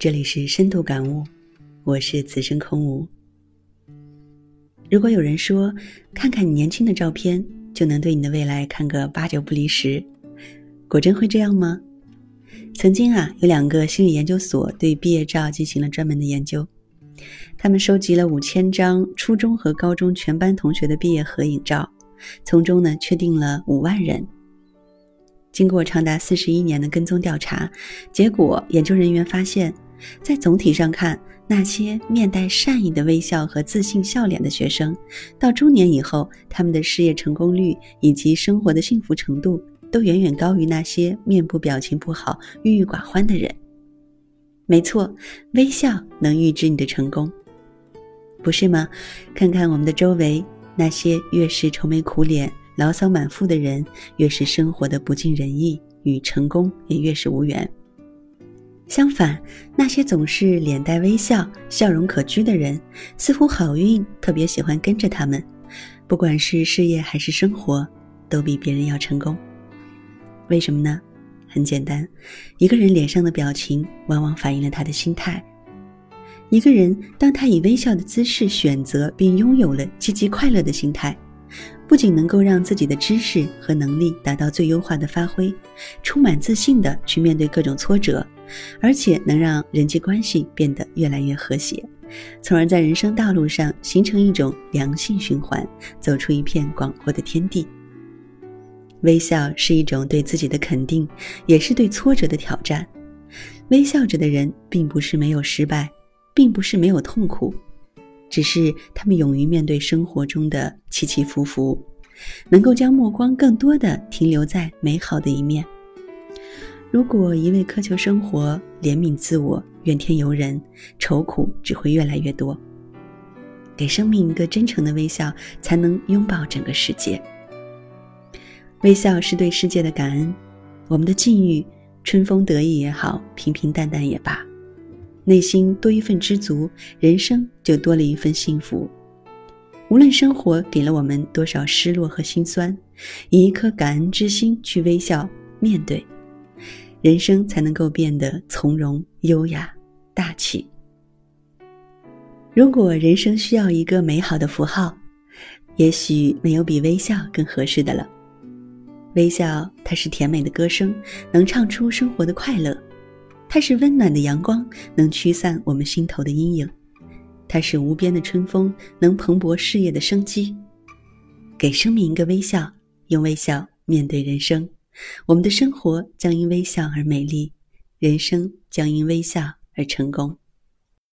这里是深度感悟，我是此生空无。如果有人说，看看你年轻的照片，就能对你的未来看个八九不离十，果真会这样吗？曾经啊，有两个心理研究所对毕业照进行了专门的研究，他们收集了五千张初中和高中全班同学的毕业合影照，从中呢确定了五万人。经过长达四十一年的跟踪调查，结果研究人员发现。在总体上看，那些面带善意的微笑和自信笑脸的学生，到中年以后，他们的事业成功率以及生活的幸福程度，都远远高于那些面部表情不好、郁郁寡欢的人。没错，微笑能预知你的成功，不是吗？看看我们的周围，那些越是愁眉苦脸、牢骚满腹的人，越是生活的不尽人意，与成功也越是无缘。相反，那些总是脸带微笑、笑容可掬的人，似乎好运特别喜欢跟着他们。不管是事业还是生活，都比别人要成功。为什么呢？很简单，一个人脸上的表情往往反映了他的心态。一个人当他以微笑的姿势选择并拥有了积极快乐的心态。不仅能够让自己的知识和能力达到最优化的发挥，充满自信的去面对各种挫折，而且能让人际关系变得越来越和谐，从而在人生道路上形成一种良性循环，走出一片广阔的天地。微笑是一种对自己的肯定，也是对挫折的挑战。微笑着的人，并不是没有失败，并不是没有痛苦。只是他们勇于面对生活中的起起伏伏，能够将目光更多的停留在美好的一面。如果一味苛求生活、怜悯自我、怨天尤人，愁苦只会越来越多。给生命一个真诚的微笑，才能拥抱整个世界。微笑是对世界的感恩。我们的境遇，春风得意也好，平平淡淡也罢。内心多一份知足，人生就多了一份幸福。无论生活给了我们多少失落和心酸，以一颗感恩之心去微笑面对，人生才能够变得从容、优雅、大气。如果人生需要一个美好的符号，也许没有比微笑更合适的了。微笑，它是甜美的歌声，能唱出生活的快乐。它是温暖的阳光，能驱散我们心头的阴影；它是无边的春风，能蓬勃事业的生机。给生命一个微笑，用微笑面对人生，我们的生活将因微笑而美丽，人生将因微笑而成功。